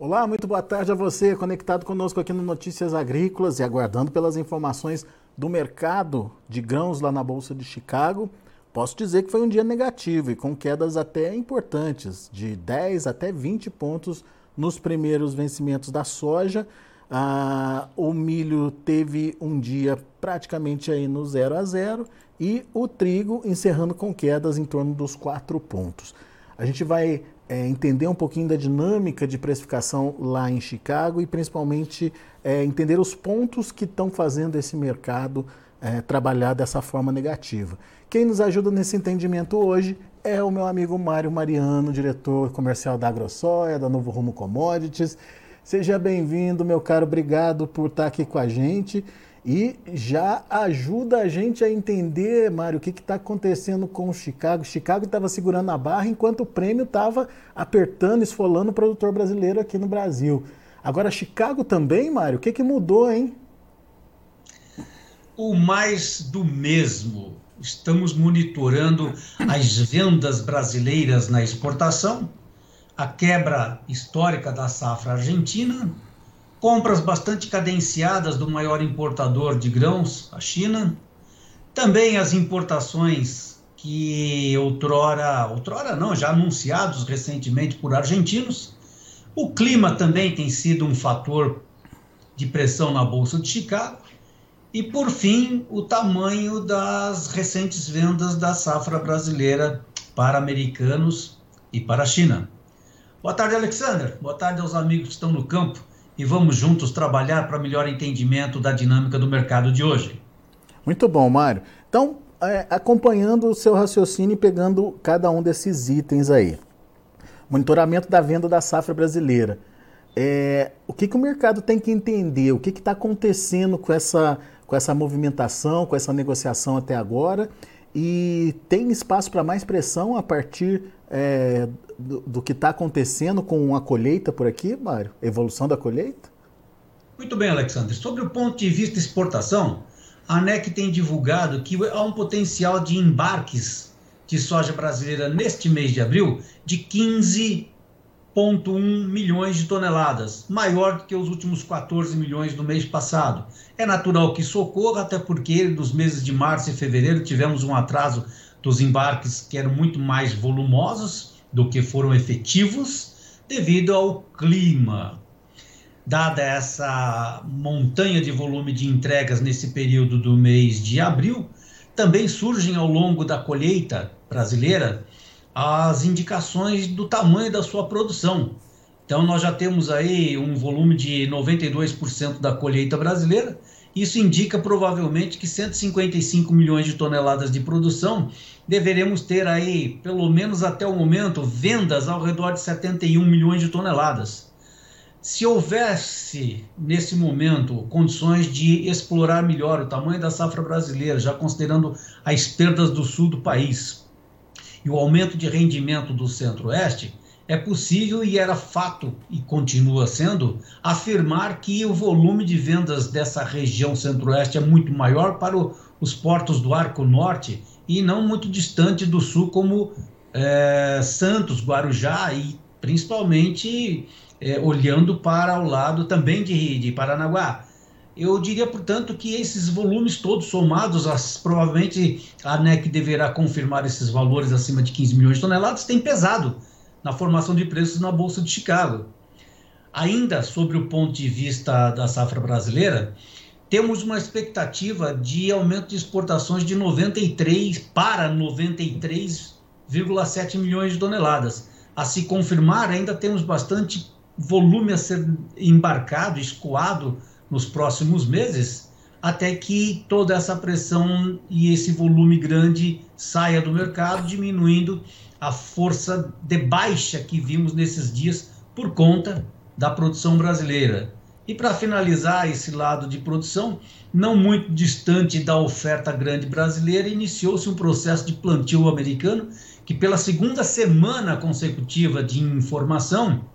Olá, muito boa tarde a você, conectado conosco aqui no Notícias Agrícolas e aguardando pelas informações do mercado de grãos lá na Bolsa de Chicago. Posso dizer que foi um dia negativo e com quedas até importantes, de 10 até 20 pontos nos primeiros vencimentos da soja. Ah, o milho teve um dia praticamente aí no 0 a 0 e o trigo encerrando com quedas em torno dos 4 pontos. A gente vai é, entender um pouquinho da dinâmica de precificação lá em Chicago e principalmente é, entender os pontos que estão fazendo esse mercado é, trabalhar dessa forma negativa. Quem nos ajuda nesse entendimento hoje é o meu amigo Mário Mariano, diretor comercial da AgroSoia, da Novo Rumo Commodities. Seja bem-vindo, meu caro, obrigado por estar aqui com a gente e já ajuda a gente a entender, Mário, o que está acontecendo com o Chicago. Chicago estava segurando a barra enquanto o prêmio estava apertando, esfolando o produtor brasileiro aqui no Brasil. Agora, Chicago também, Mário, o que, que mudou, hein? O mais do mesmo. Estamos monitorando as vendas brasileiras na exportação, a quebra histórica da safra argentina, compras bastante cadenciadas do maior importador de grãos, a China, também as importações que outrora, outrora não, já anunciados recentemente por argentinos. O clima também tem sido um fator de pressão na Bolsa de Chicago. E, por fim, o tamanho das recentes vendas da safra brasileira para americanos e para a China. Boa tarde, Alexander. Boa tarde aos amigos que estão no campo e vamos juntos trabalhar para melhor entendimento da dinâmica do mercado de hoje. Muito bom, Mário. Então, é, acompanhando o seu raciocínio e pegando cada um desses itens aí. Monitoramento da venda da safra brasileira. É, o que, que o mercado tem que entender? O que está acontecendo com essa, com essa movimentação, com essa negociação até agora? E tem espaço para mais pressão a partir é, do, do, que está acontecendo com a colheita por aqui, Mário? Evolução da colheita? Muito bem, Alexandre. Sobre o ponto de vista exportação, a ANEC tem divulgado que há um potencial de embarques de soja brasileira neste mês de abril de 15 1,1 milhões de toneladas, maior do que os últimos 14 milhões do mês passado. É natural que isso ocorra, até porque nos meses de março e fevereiro tivemos um atraso dos embarques que eram muito mais volumosos do que foram efetivos, devido ao clima. Dada essa montanha de volume de entregas nesse período do mês de abril, também surgem ao longo da colheita brasileira as indicações do tamanho da sua produção. Então, nós já temos aí um volume de 92% da colheita brasileira. Isso indica provavelmente que 155 milhões de toneladas de produção deveremos ter aí, pelo menos até o momento, vendas ao redor de 71 milhões de toneladas. Se houvesse, nesse momento, condições de explorar melhor o tamanho da safra brasileira, já considerando as perdas do sul do país, e o aumento de rendimento do Centro-Oeste, é possível e era fato, e continua sendo, afirmar que o volume de vendas dessa região Centro-Oeste é muito maior para o, os portos do Arco Norte e não muito distante do Sul, como é, Santos, Guarujá e principalmente é, olhando para o lado também de, de Paranaguá. Eu diria, portanto, que esses volumes todos somados, as, provavelmente a ANEC deverá confirmar esses valores acima de 15 milhões de toneladas, tem pesado na formação de preços na Bolsa de Chicago. Ainda sobre o ponto de vista da safra brasileira, temos uma expectativa de aumento de exportações de 93 para 93,7 milhões de toneladas. A se confirmar, ainda temos bastante volume a ser embarcado, escoado nos próximos meses, até que toda essa pressão e esse volume grande saia do mercado, diminuindo a força de baixa que vimos nesses dias por conta da produção brasileira. E para finalizar esse lado de produção, não muito distante da oferta grande brasileira, iniciou-se um processo de plantio americano que, pela segunda semana consecutiva de informação,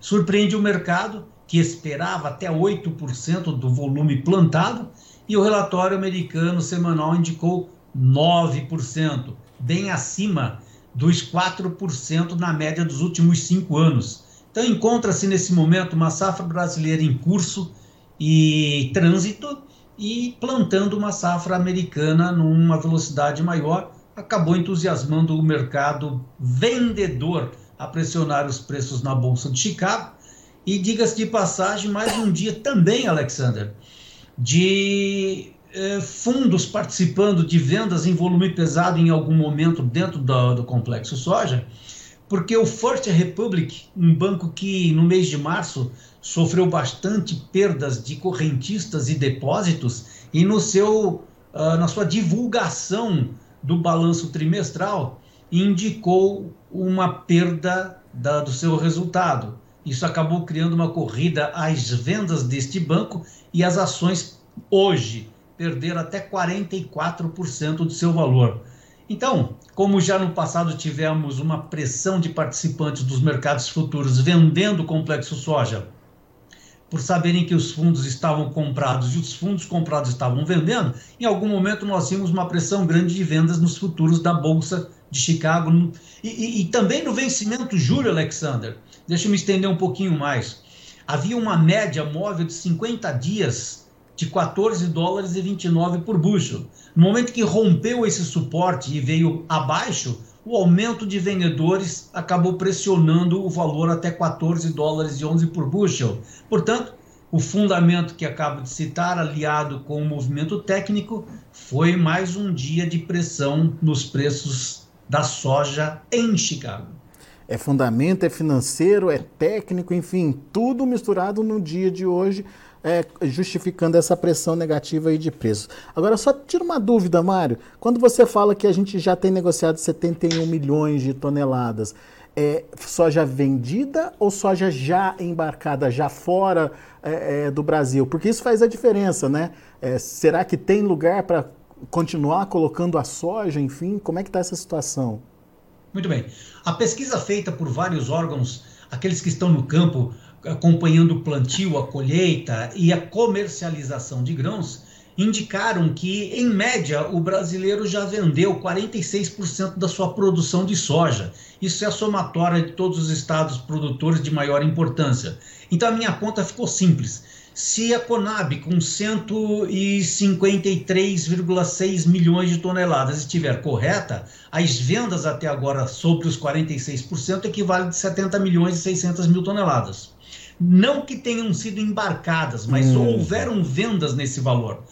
surpreende o mercado que esperava até 8% do volume plantado, e o relatório americano semanal indicou 9%, bem acima dos 4% na média dos últimos cinco anos. Então, encontra-se nesse momento uma safra brasileira em curso e trânsito e plantando uma safra americana numa velocidade maior, acabou entusiasmando o mercado vendedor a pressionar os preços na Bolsa de Chicago. E diga-se de passagem, mais um dia também, Alexander, de eh, fundos participando de vendas em volume pesado em algum momento dentro do, do complexo soja, porque o First Republic, um banco que no mês de março sofreu bastante perdas de correntistas e depósitos, e no seu, uh, na sua divulgação do balanço trimestral, indicou uma perda da, do seu resultado. Isso acabou criando uma corrida às vendas deste banco e as ações hoje perderam até 44% do seu valor. Então, como já no passado tivemos uma pressão de participantes dos mercados futuros vendendo o complexo soja, por saberem que os fundos estavam comprados e os fundos comprados estavam vendendo, em algum momento nós tínhamos uma pressão grande de vendas nos futuros da Bolsa de Chicago. E, e, e também no vencimento Júlio Alexander, deixa eu me estender um pouquinho mais. Havia uma média móvel de 50 dias de 14 dólares e 29 por bushel. No momento que rompeu esse suporte e veio abaixo, o aumento de vendedores acabou pressionando o valor até 14 dólares e 11 por bushel. Portanto, o fundamento que acabo de citar, aliado com o movimento técnico, foi mais um dia de pressão nos preços da soja em Chicago. É fundamento, é financeiro, é técnico, enfim, tudo misturado no dia de hoje é, justificando essa pressão negativa aí de preços. Agora, só tira uma dúvida, Mário. Quando você fala que a gente já tem negociado 71 milhões de toneladas, é soja vendida ou soja já embarcada, já fora é, é, do Brasil? Porque isso faz a diferença, né? É, será que tem lugar para continuar colocando a soja, enfim? Como é que está essa situação? Muito bem. A pesquisa feita por vários órgãos, aqueles que estão no campo, acompanhando o plantio, a colheita e a comercialização de grãos, indicaram que, em média, o brasileiro já vendeu 46% da sua produção de soja. Isso é a somatória de todos os estados produtores de maior importância. Então, a minha conta ficou simples. Se a Conab, com 153,6 milhões de toneladas, estiver correta, as vendas até agora sobre os 46% equivalem a 70 milhões e 600 mil toneladas. Não que tenham sido embarcadas, mas hum. houveram vendas nesse valor.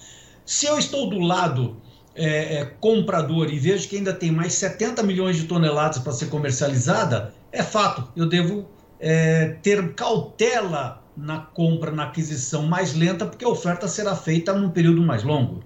Se eu estou do lado é, é, comprador e vejo que ainda tem mais 70 milhões de toneladas para ser comercializada, é fato, eu devo é, ter cautela na compra, na aquisição mais lenta, porque a oferta será feita num período mais longo.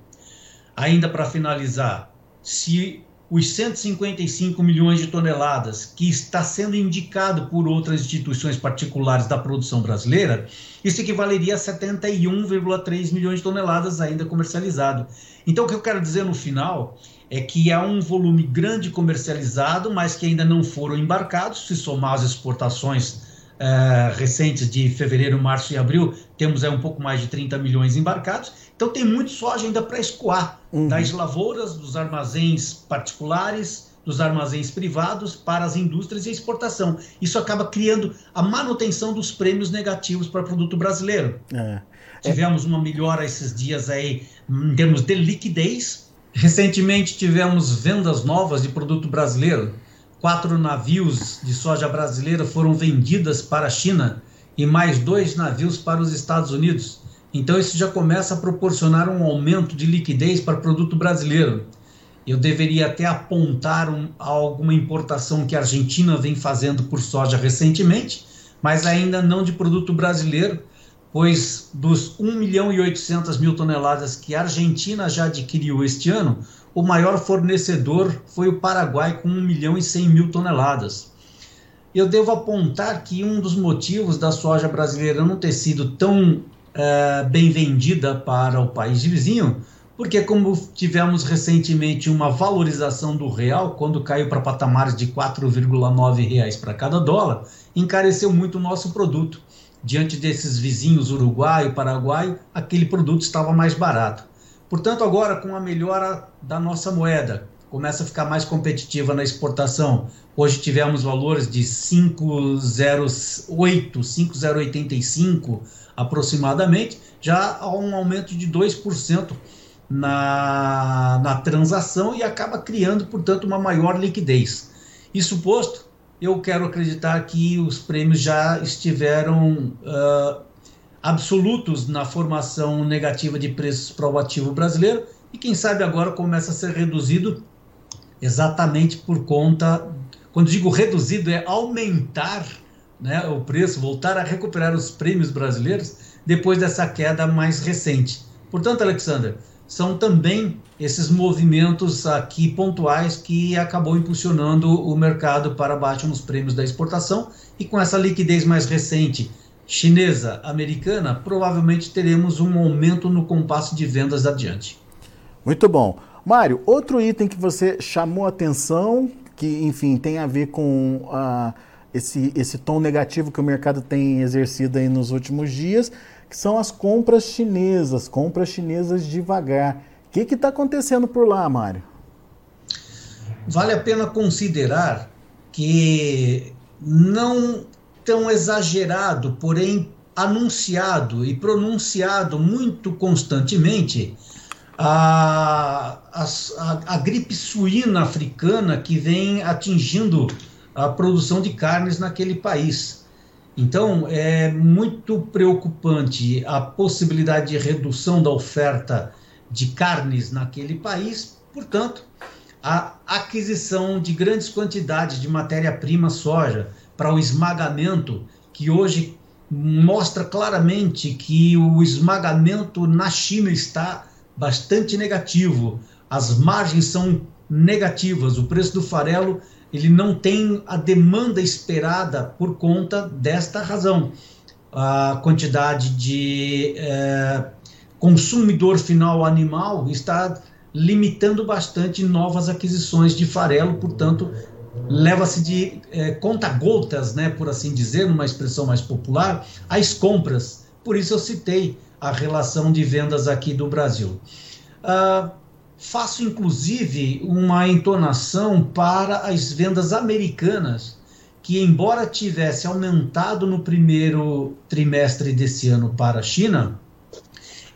Ainda para finalizar, se os 155 milhões de toneladas que está sendo indicado por outras instituições particulares da produção brasileira, isso equivaleria a 71,3 milhões de toneladas ainda comercializado. Então, o que eu quero dizer no final é que há um volume grande comercializado, mas que ainda não foram embarcados, se somar as exportações uh, recentes de fevereiro, março e abril, temos aí um pouco mais de 30 milhões embarcados. Então tem muito soja ainda para escoar uhum. das lavouras, dos armazéns particulares, dos armazéns privados para as indústrias e exportação. Isso acaba criando a manutenção dos prêmios negativos para o produto brasileiro. É. Tivemos uma melhora esses dias aí em termos de liquidez. Recentemente tivemos vendas novas de produto brasileiro quatro navios de soja brasileira foram vendidas para a China e mais dois navios para os Estados Unidos. Então, isso já começa a proporcionar um aumento de liquidez para produto brasileiro. Eu deveria até apontar um, alguma importação que a Argentina vem fazendo por soja recentemente, mas ainda não de produto brasileiro, pois dos 1 milhão e 800 mil toneladas que a Argentina já adquiriu este ano, o maior fornecedor foi o Paraguai, com 1 milhão e 100 mil toneladas. Eu devo apontar que um dos motivos da soja brasileira não ter sido tão é, bem vendida para o país vizinho, porque como tivemos recentemente uma valorização do real, quando caiu para patamares de R$ 4,9 para cada dólar, encareceu muito o nosso produto. Diante desses vizinhos uruguaio, paraguaio, aquele produto estava mais barato. Portanto, agora com a melhora da nossa moeda, começa a ficar mais competitiva na exportação. Hoje tivemos valores de 5,08, 5,085 aproximadamente, já há um aumento de 2% na, na transação e acaba criando, portanto, uma maior liquidez. Isso posto, eu quero acreditar que os prêmios já estiveram uh, absolutos na formação negativa de preços para o ativo brasileiro e quem sabe agora começa a ser reduzido exatamente por conta, quando digo reduzido é aumentar né, o preço, voltar a recuperar os prêmios brasileiros depois dessa queda mais recente. Portanto, Alexander, são também esses movimentos aqui pontuais que acabou impulsionando o mercado para baixo nos prêmios da exportação e com essa liquidez mais recente chinesa, americana, provavelmente teremos um aumento no compasso de vendas adiante. Muito bom. Mário, outro item que você chamou atenção, que enfim tem a ver com uh, esse, esse tom negativo que o mercado tem exercido aí nos últimos dias, que são as compras chinesas, compras chinesas devagar. O que está acontecendo por lá, Mário? Vale a pena considerar que não tão exagerado, porém anunciado e pronunciado muito constantemente a, a, a, gripe suína africana que vem atingindo a produção de carnes naquele país. Então, é muito preocupante a possibilidade de redução da oferta de carnes naquele país, portanto, a aquisição de grandes quantidades de matéria-prima soja para o esmagamento, que hoje mostra claramente que o esmagamento na China está bastante negativo. As margens são negativas, o preço do farelo ele não tem a demanda esperada por conta desta razão. A quantidade de é, consumidor final animal está limitando bastante novas aquisições de farelo, portanto, leva-se de é, conta-gotas, né, por assim dizer, numa expressão mais popular, as compras. Por isso eu citei a relação de vendas aqui do Brasil. Uh, faço inclusive uma entonação para as vendas americanas, que, embora tivesse aumentado no primeiro trimestre desse ano para a China,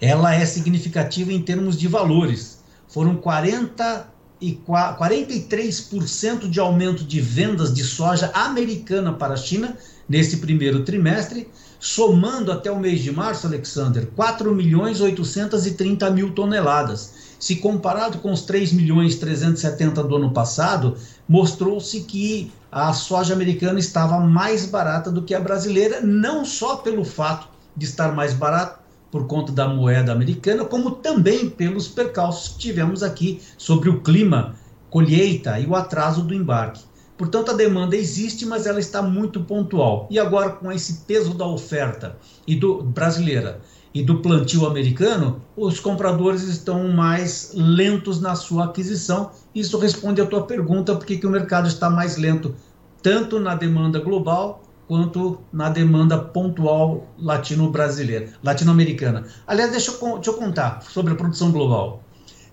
ela é significativa em termos de valores. Foram 40 e 43% de aumento de vendas de soja americana para a China nesse primeiro trimestre, somando até o mês de março, Alexander, 4 milhões 830 mil toneladas. Se comparado com os 3 milhões 370 do ano passado, mostrou-se que a soja americana estava mais barata do que a brasileira, não só pelo fato de estar mais barata, por conta da moeda americana, como também pelos percalços que tivemos aqui sobre o clima, colheita e o atraso do embarque. Portanto, a demanda existe, mas ela está muito pontual. E agora, com esse peso da oferta e do brasileira e do plantio americano, os compradores estão mais lentos na sua aquisição. Isso responde à tua pergunta, por que o mercado está mais lento, tanto na demanda global quanto na demanda pontual latino-brasileira, latino-americana. Aliás, deixa eu, deixa eu contar sobre a produção global.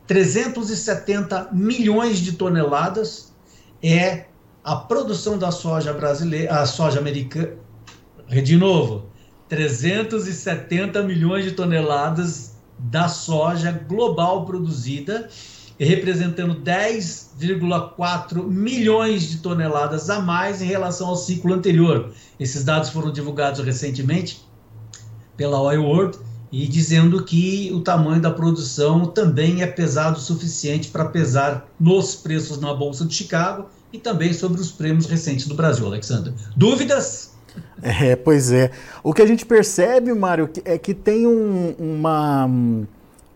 370 milhões de toneladas é a produção da soja brasileira, a soja americana. De novo, 370 milhões de toneladas da soja global produzida representando 10,4 milhões de toneladas a mais em relação ao ciclo anterior. Esses dados foram divulgados recentemente pela Oil World e dizendo que o tamanho da produção também é pesado o suficiente para pesar nos preços na Bolsa de Chicago e também sobre os prêmios recentes do Brasil, Alexandre. Dúvidas? É, pois é. O que a gente percebe, Mário, é que tem um, uma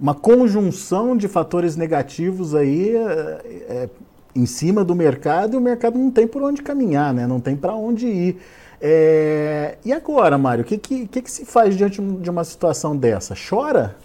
uma conjunção de fatores negativos aí é, é, em cima do mercado e o mercado não tem por onde caminhar, né? não tem para onde ir. É... E agora, Mário, o que, que, que, se faz diante de uma situação dessa? Chora?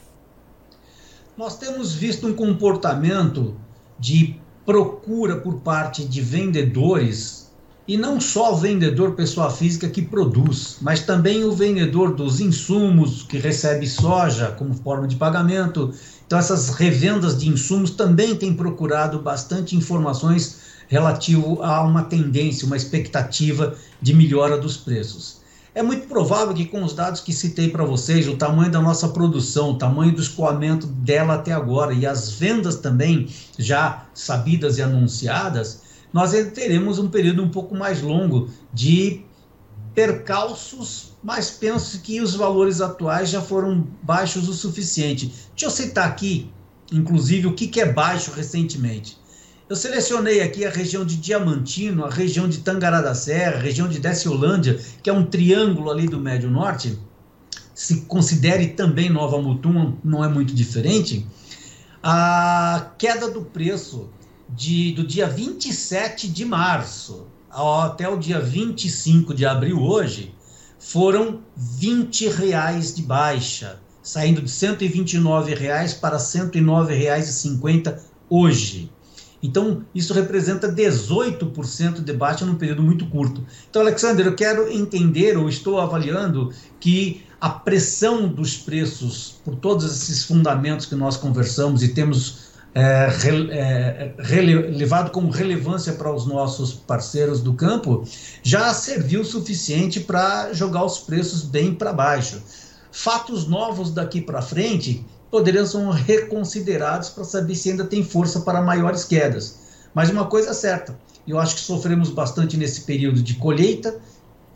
Nós temos visto um comportamento de procura por parte de vendedores e não só o vendedor pessoa física que produz, mas também o vendedor dos insumos que recebe soja como forma de pagamento Então, essas revendas de insumos também têm procurado bastante informações relativo a uma tendência, uma expectativa de melhora dos preços. É muito provável que, com os dados que citei para vocês, o tamanho da nossa produção, o tamanho do escoamento dela até agora e as vendas também já sabidas e anunciadas, nós teremos um período um pouco mais longo de percalços, mas penso que os valores atuais já foram baixos o suficiente. Deixa eu citar aqui, inclusive, o que, é baixo recentemente. Eu selecionei aqui a região de Diamantino, a região de Tangará da Serra, a região de Desciolândia, que é um triângulo ali do Médio Norte. Se considere também Nova Mutum, não é muito diferente. A queda do preço de, do dia 27 de março até o dia 25 de abril hoje foram 20 reais de baixa, saindo de 129 reais para 109 reais e 50 hoje. Então, isso representa 18% de baixa num período muito curto. Então, Alexander, eu quero entender, ou estou avaliando, que a pressão dos preços, por todos esses fundamentos que nós conversamos e temos é, é, levado como relevância para os nossos parceiros do campo, já serviu o suficiente para jogar os preços bem para baixo. Fatos novos daqui para frente poderiam ser reconsiderados para saber se ainda tem força para maiores quedas. Mas uma coisa é certa, eu acho que sofremos bastante nesse período de colheita,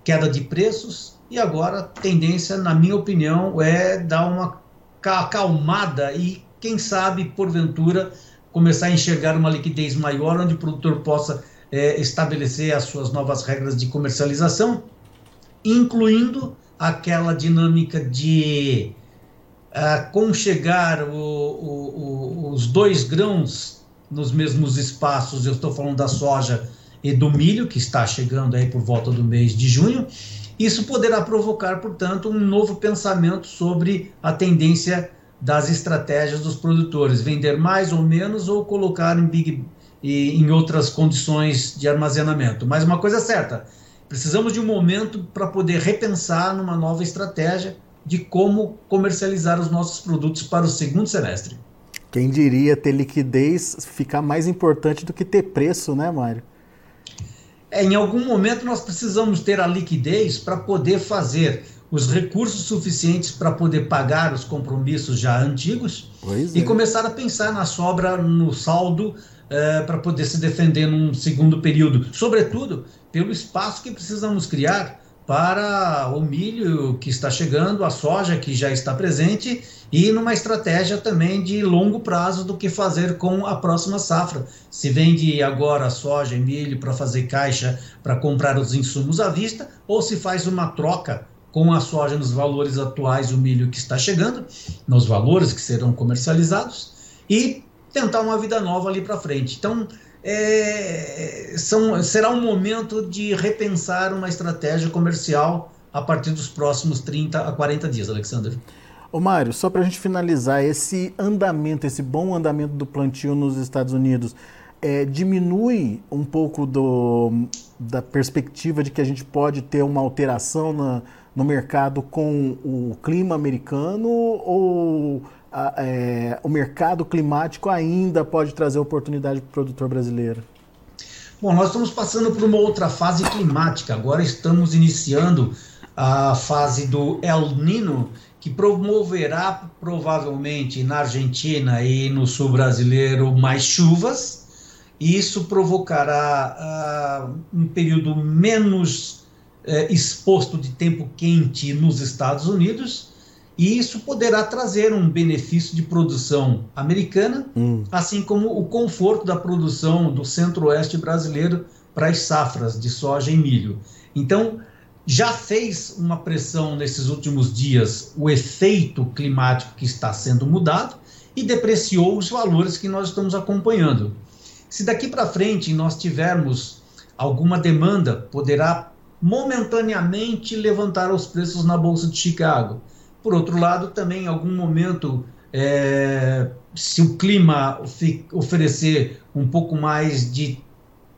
queda de preços, e agora a tendência, na minha opinião, é dar uma acalmada e, quem sabe, porventura, começar a enxergar uma liquidez maior, onde o produtor possa é, estabelecer as suas novas regras de comercialização, incluindo aquela dinâmica de uh, conchegar o, o, o, os dois grãos nos mesmos espaços, eu estou falando da soja e do milho, que está chegando aí por volta do mês de junho, isso poderá provocar, portanto, um novo pensamento sobre a tendência das estratégias dos produtores, vender mais ou menos ou colocar em, big, em outras condições de armazenamento. Mas uma coisa é certa, precisamos de um momento para poder repensar numa nova estratégia de como comercializar os nossos produtos para o segundo semestre. Quem diria ter liquidez ficar mais importante do que ter preço, né, Mário? É, em algum momento nós precisamos ter a liquidez para poder fazer os recursos suficientes para poder pagar os compromissos já antigos pois e é. começar a pensar na sobra, no saldo, é, para poder se defender num segundo período. Sobretudo pelo espaço que precisamos criar para o milho que está chegando, a soja que já está presente e numa estratégia também de longo prazo do que fazer com a próxima safra. Se vende agora soja e milho para fazer caixa para comprar os insumos à vista ou se faz uma troca com a soja nos valores atuais, o milho que está chegando, nos valores que serão comercializados e tentar uma vida nova ali para frente. Então, é, são, será um momento de repensar uma estratégia comercial a partir dos próximos 30 a 40 dias, Alexander. Ô Mário, só para a gente finalizar, esse andamento, esse bom andamento do plantio nos Estados Unidos, é, diminui um pouco do, da perspectiva de que a gente pode ter uma alteração na, no mercado com o clima americano ou é, o mercado climático ainda pode trazer oportunidade para o produtor brasileiro? Bom, nós estamos passando por uma outra fase climática. Agora estamos iniciando a fase do El Nino, que promoverá provavelmente na Argentina e no sul brasileiro mais chuvas. E isso provocará uh, um período menos uh, exposto de tempo quente nos Estados Unidos e isso poderá trazer um benefício de produção americana, hum. assim como o conforto da produção do centro-oeste brasileiro para as safras de soja e milho. Então, já fez uma pressão nesses últimos dias o efeito climático que está sendo mudado e depreciou os valores que nós estamos acompanhando. Se daqui para frente nós tivermos alguma demanda, poderá momentaneamente levantar os preços na Bolsa de Chicago por outro lado, também em algum momento, é, se o clima oferecer um pouco mais de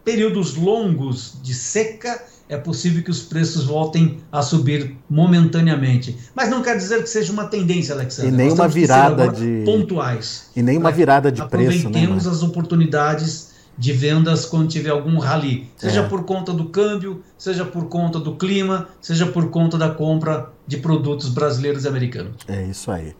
períodos longos de seca, é possível que os preços voltem a subir momentaneamente. Mas não quer dizer que seja uma tendência, Alexandre. E nem uma virada de pontuais. E nem uma virada de preço, né? Aproveitemos as oportunidades de vendas quando tiver algum rally, seja é. por conta do câmbio, seja por conta do clima, seja por conta da compra de produtos brasileiros e americanos. É isso aí.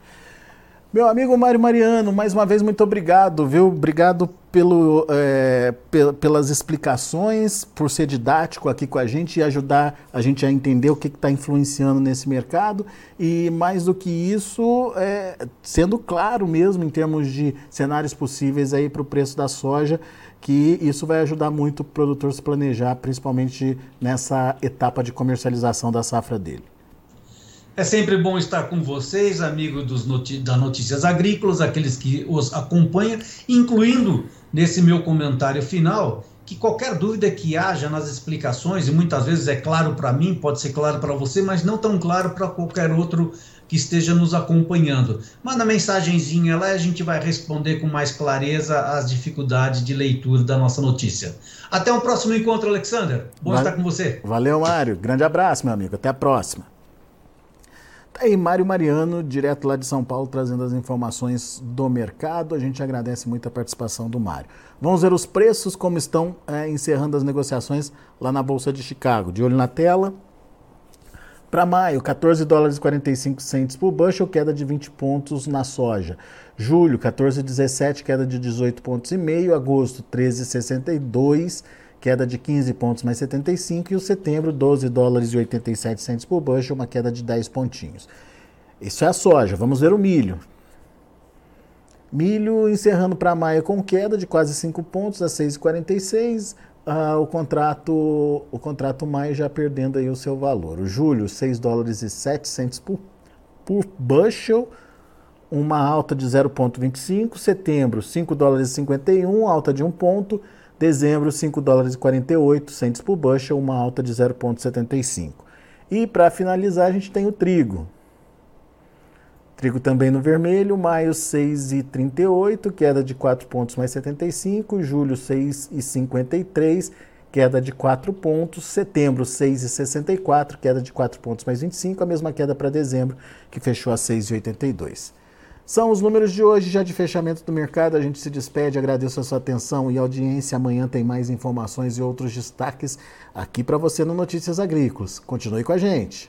Meu amigo Mário Mariano, mais uma vez muito obrigado, viu? Obrigado pelo, é, pelas explicações, por ser didático aqui com a gente e ajudar a gente a entender o que está influenciando nesse mercado. E mais do que isso, é, sendo claro mesmo em termos de cenários possíveis aí para o preço da soja, que isso vai ajudar muito o produtor a se planejar, principalmente nessa etapa de comercialização da safra dele. É sempre bom estar com vocês, amigos dos noti da Notícias Agrícolas, aqueles que os acompanham, incluindo nesse meu comentário final, que qualquer dúvida que haja nas explicações, e muitas vezes é claro para mim, pode ser claro para você, mas não tão claro para qualquer outro que esteja nos acompanhando. Manda mensagenzinha lá e a gente vai responder com mais clareza as dificuldades de leitura da nossa notícia. Até o um próximo encontro, Alexander. Bom estar com você. Valeu, Mário. Grande abraço, meu amigo. Até a próxima. Tá aí Mário Mariano, direto lá de São Paulo, trazendo as informações do mercado. A gente agradece muito a participação do Mário. Vamos ver os preços, como estão é, encerrando as negociações lá na Bolsa de Chicago. De olho na tela. Para maio, 14 dólares e 45 centos por bushel, queda de 20 pontos na soja. Julho, 14,17, queda de 18 pontos e meio. Agosto, 13,62 queda de 15 pontos mais 75, e o setembro, 12 dólares e 87 centos por bushel, uma queda de 10 pontinhos. Isso é a soja. Vamos ver o milho. Milho encerrando para maio com queda de quase 5 pontos a 6,46. Ah, o contrato o contrato maio já perdendo aí o seu valor. O julho, 6 dólares e 7 centos por, por bushel, uma alta de 0,25. Setembro, 5 dólares e 51, alta de 1 ponto. Dezembro, 5 dólares e 48 centos por bushel, uma alta de 0,75. E para finalizar, a gente tem o trigo. Trigo também no vermelho, maio 6,38, queda de 4 pontos mais 75, julho 6,53, queda de 4 pontos, setembro 6,64, queda de 4 pontos mais 25, a mesma queda para dezembro, que fechou a 6,82. São os números de hoje, já de fechamento do mercado. A gente se despede, agradeço a sua atenção e audiência. Amanhã tem mais informações e outros destaques aqui para você no Notícias Agrícolas. Continue com a gente.